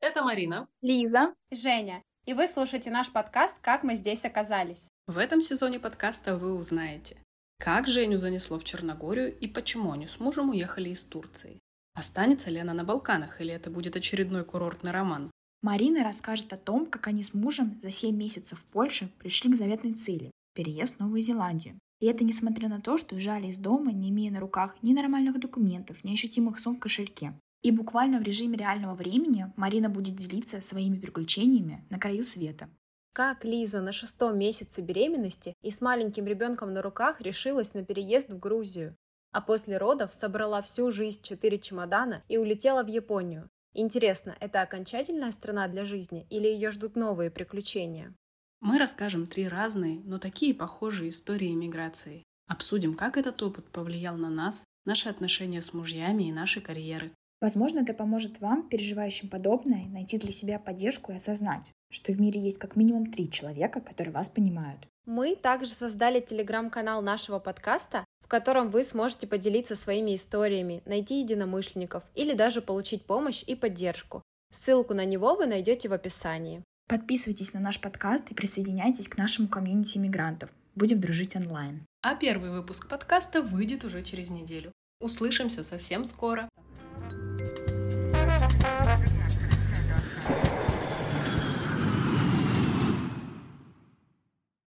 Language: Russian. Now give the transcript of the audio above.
Это Марина. Лиза. Женя. И вы слушаете наш подкаст «Как мы здесь оказались». В этом сезоне подкаста вы узнаете, как Женю занесло в Черногорию и почему они с мужем уехали из Турции. Останется ли она на Балканах или это будет очередной курортный роман? Марина расскажет о том, как они с мужем за 7 месяцев в Польше пришли к заветной цели – переезд в Новую Зеландию. И это несмотря на то, что уезжали из дома, не имея на руках ни нормальных документов, ни ощутимых сумм в кошельке. И буквально в режиме реального времени Марина будет делиться своими приключениями на краю света. Как Лиза на шестом месяце беременности и с маленьким ребенком на руках решилась на переезд в Грузию, а после родов собрала всю жизнь четыре чемодана и улетела в Японию. Интересно, это окончательная страна для жизни или ее ждут новые приключения? Мы расскажем три разные, но такие похожие истории миграции. Обсудим, как этот опыт повлиял на нас, наши отношения с мужьями и наши карьеры. Возможно, это поможет вам, переживающим подобное, найти для себя поддержку и осознать, что в мире есть как минимум три человека, которые вас понимают. Мы также создали телеграм-канал нашего подкаста, в котором вы сможете поделиться своими историями, найти единомышленников или даже получить помощь и поддержку. Ссылку на него вы найдете в описании. Подписывайтесь на наш подкаст и присоединяйтесь к нашему комьюнити иммигрантов. Будем дружить онлайн. А первый выпуск подкаста выйдет уже через неделю. Услышимся совсем скоро. Bye.